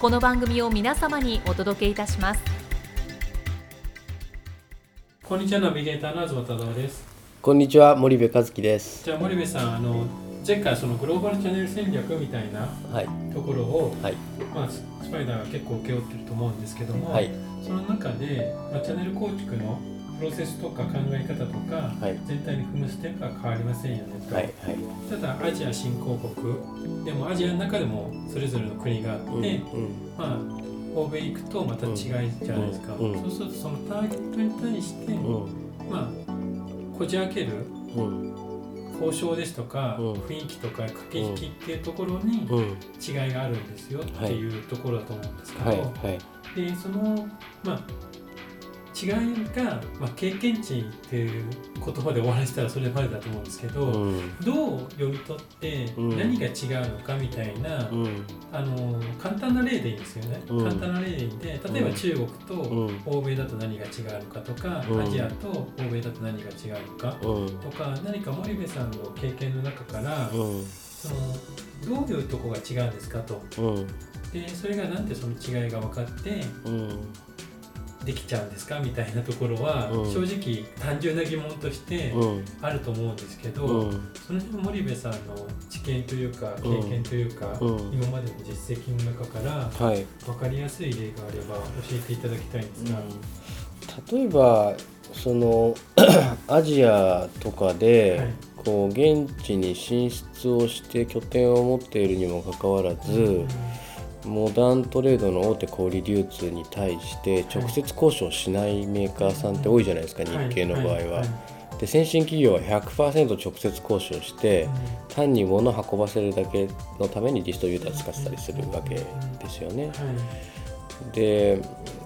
この番組を皆様にお届けいたします。こんにちはナビゲーターの東忠夫です。こんにちは森部和樹です。じゃあ森部さんあの前回そのグローバルチャンネル戦略みたいなはい。ところを、はい。まあ、ススパイダーが結構請け負ってると思うんですけども、はい。その中で、まあ、チャンネル構築のプロセスとか考え方とか、はい。全体に踏むステップは変わりませんよねと、はいはい。ただアジア新興国でもアジアの中でもそれぞれの国があって、うんうん。まあ欧米行くとまた違いじゃないですか、うんうん。そうするとそのターゲットに対して、うん。まあこじ開けるうん。交渉ですとか、うん。雰囲気とか駆け引きっていうところにうん。違いがあるんですよっていうところだと思うんですけど、はいはい。でそのまあ違いが、まあ、経験値っていう言葉で終わらせたらそれまでだと思うんですけど、うん。どう読み取ってうん。何が違うのかみたいな、うん。あの簡単な例でいいんですよね、うん。簡単な例でいいんで例えば中国とうん。欧米だと何が違うのかとか、うん。アジアと欧米だと何が違うのか、うん。とか何か森部さんの経験の中から、うん。そのどういうとこが違うんですかと。うん。でそれがなんでその違いが分かってうんできちゃうんですかみたいなところは、うん。正直単純な疑問としてうん。あると思うんですけど、うん。その辺森部さんの知見というかうん。経験というか、うん。今までの実績の中からはい。分かりやすい例があれば教えていただきたいんですが、例えばその アジアとかで、はい。こう現地に進出をして拠点を持っているにもかかわらず、モダントレードの大手小売流通に対して直接交渉しないメーカーさんって多いじゃないですか、日系の場合は。で先進企業は100%直接交渉して単に物を運ばせるだけのためにディストリビューター使ってたりするわけですよね。で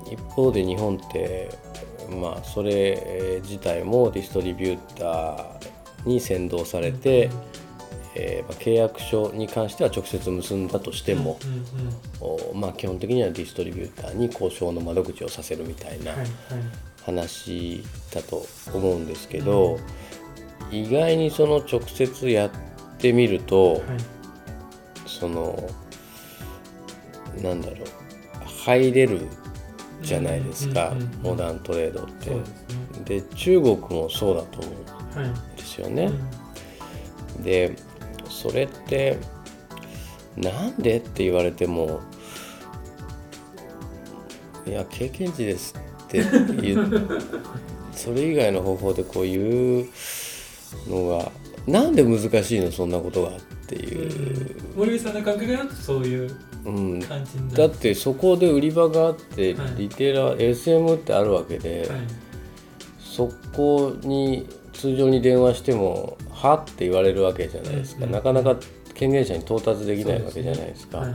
一方で日本ってまあそれ自体もディストリビューターに先導されて、えーまあ契約書に関しては直接結んだとしても、おまあ、基本的にはディストリビューターに交渉の窓口をさせるみたいな話だと思うんですけど、意外にその直接やってみると、そのなんだろう入れるじゃないですか、うんうんうんうんモダントレードって。ですね。で中国もそうだと思はいうんですよね。でそれってなんでって言われてもいや経験値ですって言う それ以外の方法でこう言うのがなんで難しいのそんなことがっていう、森部さんの感覚だとそういううん、感じになる。だってそこで売り場があってはい。リテーラー SM ってあるわけで、はい。そこに通常に電話しても「は?」って言われるわけじゃないですか、うんなかなか権限者に到達できないわけじゃないですか。はい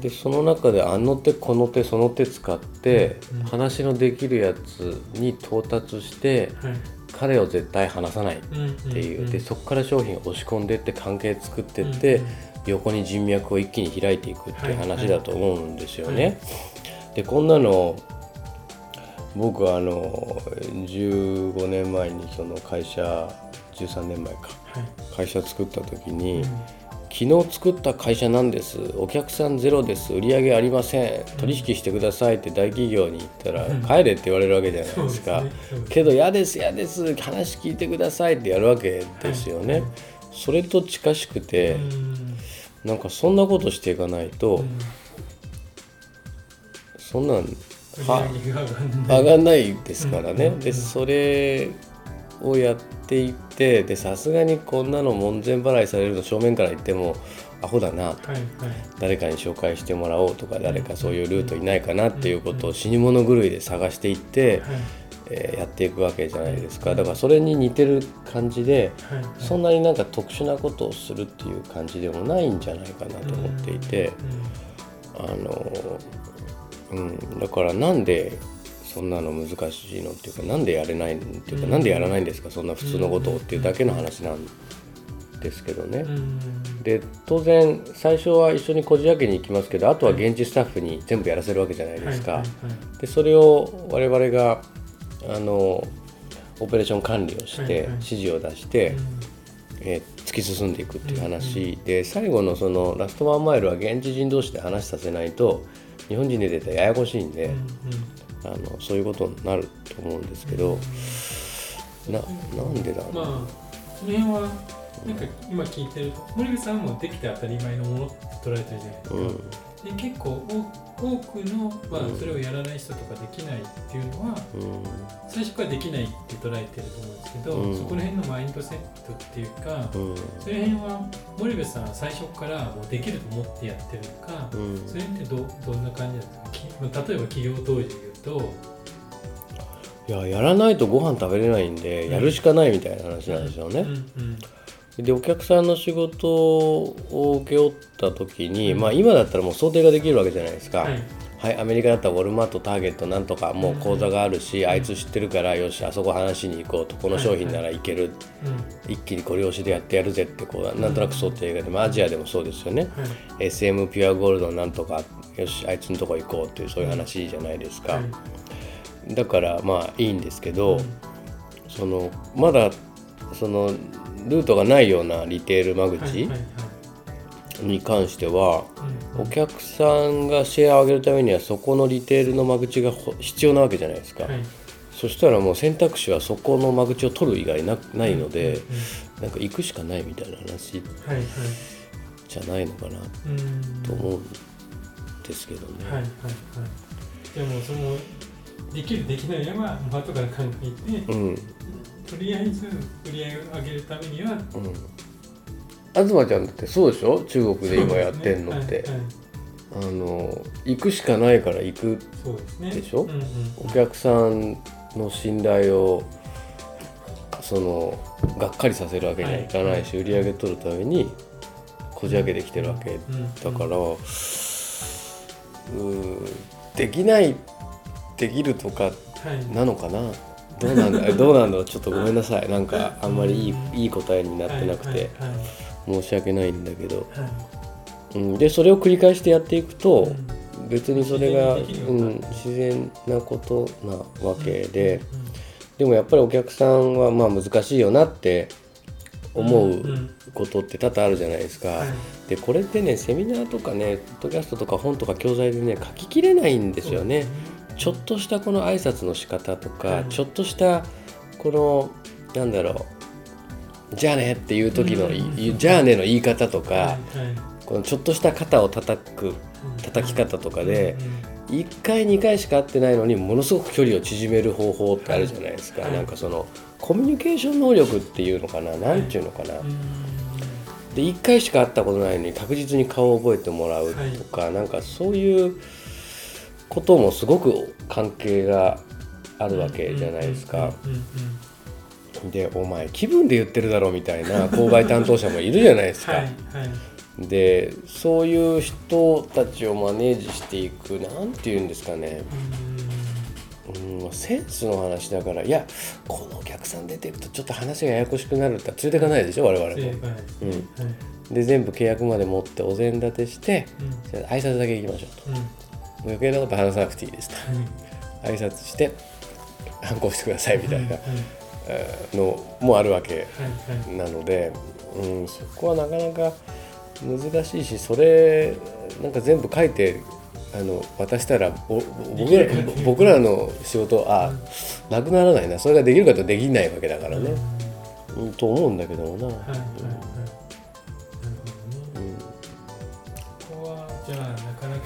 でその中であの手この手その手使ってうん話のできるやつに到達してはい。彼を絶対離さないっっていう。でそこから商品を押し込んでって関係作ってって横に人脈を一気に開いていくっていう話だと思うんですよね。でこんなの僕はあの15年前にその会社13年前か。会社作った時に、昨日作った会社なんです。お客さんゼロです。売り上げありません。取引してくださいって大企業に言ったら、うん。帰れって言われるわけじゃないですか。ね。そうですけど嫌です嫌です。話聞いてくださいってやるわけですよね。はい。それと近しくて、うん。なんかそんなことしていかないと、うん。そんなん上げがんない上がんないですからね、でそれをやっていってでさすがにこんなの門前払いされると正面から言ってもアホだなと。はいはい。誰かに紹介してもらおうとか誰かそういうルートいないかなっていうことを死に物狂いで探していって、はい。えーやっていくわけじゃないですか。だからそれに似てる感じではいはい。そんなになんか特殊なことをするっていう感じでもないんじゃないかなと思っていてあの、うん、だからなんでそんなの難しいのっていうかなんでやれないっていうかうん。なんでやらないんですかそんな普通のことをっていうだけの話なんですけどね。うん。うんで当然最初は一緒にこじ開けに行きますけどあとは現地スタッフに全部やらせるわけじゃないですか。でそれを我々があのオペレーション管理をして指示を出して、えー突き進んでいくっていう話で最後のそのラストワンマイルは現地人同士で話させないと日本人で出たらややこしいんで、うんうん。あのそういうことになると思うんですけど、ななんでだろう、まあその辺はなんか今聞いてると森口さんはもうできて当たり前のものって捉えてるじゃないですか、うんで結構お多くの、まあうん。それをやらない人とかできないっていうのはうん。最初からできないって捉えてると思うんですけど、うん。そこら辺のマインドセットっていうか、うん。その辺は森部さんは最初からもうできると思ってやってるのか、うん。それってどどんな感じなんですか？きまあ例えば企業当時で言うといややらないとご飯食べれないんで、うんやるしかないみたいな話なんですよね。うんうんでお客さんの仕事を請け負った時に、うん。まあ今だったらもう想定ができるわけじゃないですか。はい。はい、アメリカだったらウォルマートターゲットなん。とかもう口座があるし、あいつ知ってるからよしあそこ話しに行こうとこの商品ならいける、うん一気にご利用しでやってやるぜってこうなんとなく想定がでもアジアでもそうですよね、はい。SM ピュアゴールドなんとかよしあいつのとこ行こうっていうそういう話じゃないですか、はい。だからまあいいんですけど、うん。そのまだそのルートがないようなリテール間口に関しては、うんお客さんがシェアを上げるためにはそこのリテールの間口がほ必要なわけじゃないですか、はい。そしたらもう選択肢はそこの間口を取る以外なないので、うんなんか行くしかないみたいな話じゃないのかなうんと思うんですけどね。はいはいはい。じゃあもうそのできるできないは後から考えて、うん、とりあえず売り上げを上げるためには。うん。東ちゃんだってそうでしょ？中国で今やってんのって、そうですね。あの行くしかないから行くですね。でしょ？うんうんお客さんの信頼をそのがっかりさせるわけにはいかないし、売り上げ取るためにこじ開けてきてるわけうん。だから、うーできないできるとかはい。なのかな？どうなんだどうなんだろう？ちょっとごめんなさい。なんかあんまりいいいい答えになってなくて。申し訳ないんだけど、うん、でそれを繰り返してやっていくと、うん。別にそれが、う、うん自然なことなわけで、うんでもやっぱりお客さんはまあ難しいよなって思うことって多々あるじゃないですか。はい。でこれってねセミナーとかねポッドキャストとか本とか教材でね書ききれないんですよね。ちょっとしたこの挨拶の仕方とか、うん。ちょっとしたこのなんだろうじゃあねっていう時の、いうん。じゃあねの言い方とか、はいはい。このちょっとした肩を叩く叩き方とかで、1回2回しか会ってないのにものすごく距離を縮める方法ってあるじゃないですか、はいなんかそのコミュニケーション能力っていうのかな何ていうのかな、うん。うんで1回しか会ったことないのに確実に顔を覚えてもらうとか、なんかそういうこともすごく関係があるわけじゃないですか。でお前気分で言ってるだろみたいな購買担当者もいるじゃないですか。はいはいでそういう人たちをマネージしていくなんて言うんですかねうんセンスの話だからいやこのお客さん出てるとちょっと話がややこしくなるって連れていかないでしょ我々も。正解で全部契約まで持ってお膳立てしてうん挨拶だけ行きましょうと余計なこと話さなくていいですと。挨拶して反抗してくださいみたいなえーのもあるわけなので、うん、そこはなかなか難しいしそれなんか全部書いてあの渡したらぼ僕ら僕らの仕事あなくならないな。それができるかとできないわけだからね、うん、と思うんだけどもな、はいはいはい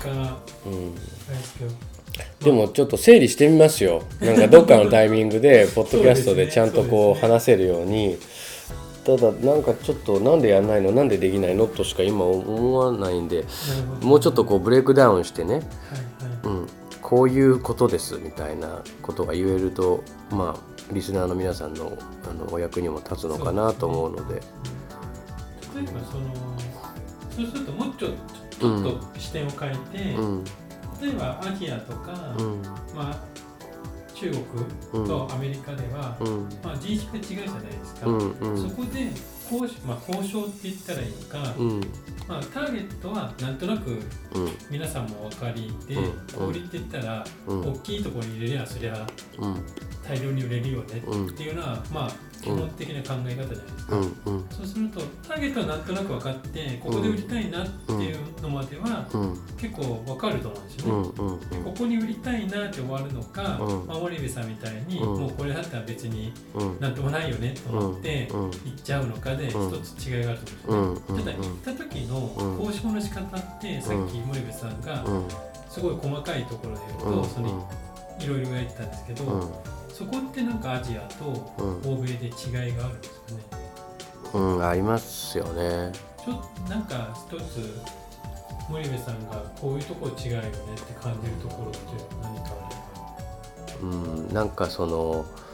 かうん。ですけど。でもちょっと整理してみますよ。なんかどっかのタイミングで ポッドキャストでちゃんとこう話せるように。ただなんかちょっとなんでやんないの？なんでできないの？としか今思わないんでもうちょっとこうブレイクダウンしてね、はいはい。うん、こういうことですみたいなことが言えるとまあリスナーの皆さんのあのお役にも立つのかなと思うので。例えばそのそうするともうちょちょちょっと視点を変えて、うん。例えばアジアとか、うん。まあ、中国とアメリカでは、うん。まあ、人種が違うじゃないですか、うん。うん。そこで交渉,、まあ、交渉って言ったらいいのか、うん。まあ、ターゲットはなんとなくうん。皆さんもお分かりで、うん。小売りって言ったら、うん。大きいところに入れりゃそりゃうん。大量に売れるよねうんっていうのは、まあ基本的な考え方じゃないですか、うん。うん。そうするとターゲットはなんとなく分かってここで売りたいなっていうのまではうん。結構分かると思うんですうよね。ん。うん。でここに売りたいなって終わるのか、うん。まあ、森部さんみたいに、うん。もうこれだったら別にうん。なんともないよねと思ってうん。行っちゃうのかで一うん。つ違いがあるとうん思うん。ですよね。ただ行った時の交渉の仕方ってさっき森部さんがうん。すごい細かいところで言うとそのいろいろ言ってたんですけど、うん。そこってなんかアジアとうん欧米で違いがあるんですかね？うん。ありますよね。ちょっとなんか一つ森部さんがこういうところ違うよねって感じるところって何かあれば。うん。なんかそのい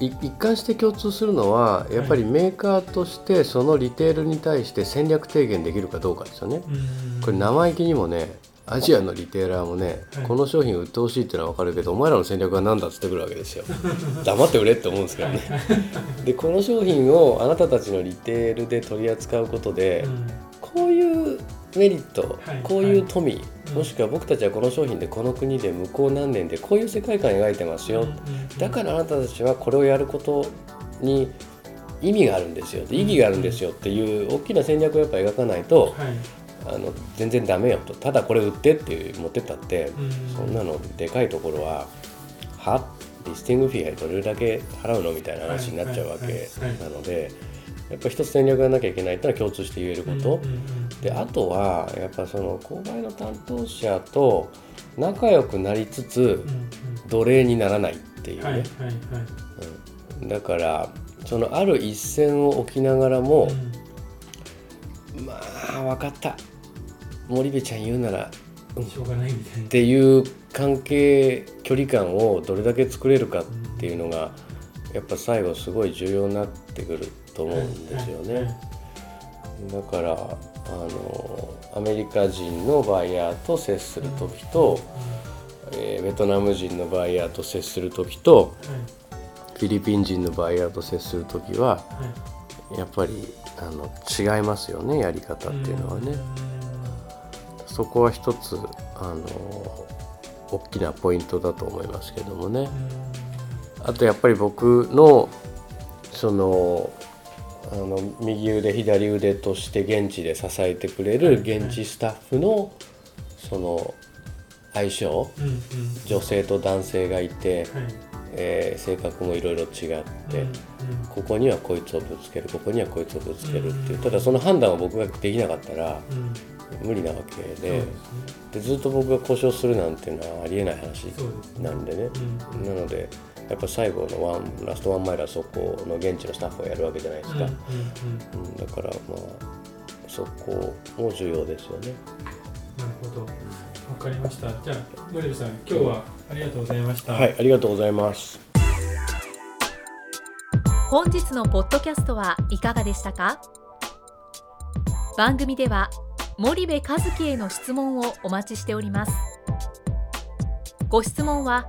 一貫して共通するのはやっぱりメーカーとしてそのリテールに対して戦略提言できるかどうかですよね。うん。これ生意気にもねアジアのリテーラーもね、はい。この商品売ってほしいっていうのは分かるけどお前らの戦略は何だっつってくるわけですよ。黙って売れって思うんですけどね。でこの商品をあなたたちのリテールで取り扱うことで、うん。こういうメリット、はいこういう富、うん。もしくは僕たちはこの商品でこの国で向こう何年でこういう世界観描いてますよ、だからあなたたちはこれをやることに意味があるんですよ。意義があるんですよっていう大きな戦略をやっぱ描かないとはい。あの全然ダメよと。ただこれ売ってっていう持ってったってうんそんなのでかいところはは？リスティングフィーどれだけ払うの？みたいな話になっちゃうわけはいはいはい。なのでやっぱ一つ戦略がなきゃいけないってのは共通して言えること。うんうんうんであとはやっぱその購買の担当者と仲良くなりつつうん奴隷にならないっていうね、だからそのある一線を置きながらも、まあ分かった。森部ちゃん言うならうん。しょうがないみたいな。っていう関係距離感をどれだけ作れるかっていうのがやっぱ最後すごい重要になってくると思うんですよね。だからあのアメリカ人のバイヤーと接する時と、えーベトナム人のバイヤーと接する時とフィリピン人のバイヤーと接する時はやっぱりあの違いますよねやり方っていうのはね。そこは一つあの大きなポイントだと思いますけどもね。あとやっぱり僕のそのあの右腕左腕として現地で支えてくれる現地スタッフのその相性うんうんうん。女性と男性がいて、はい。えー性格もいろいろ違って、うんここにはこいつをぶつけるここにはこいつをぶつけるっていううんただその判断を僕ができなかったらうん無理なわけでですね。でずっと僕が交渉するなんていうのはありえない話なんでね。うん。なのでやっぱ最後のワンラストワンマイルはそこの現地のスタッフがやるわけじゃないですか、うんうんうん。うんだからまあそこも重要ですよね。なるほど。わかりました。じゃあ森部さん今日はありがとうございました。はいありがとうございます。本日のポッドキャストはいかがでしたか？番組では森部和樹への質問をお待ちしております。ご質問は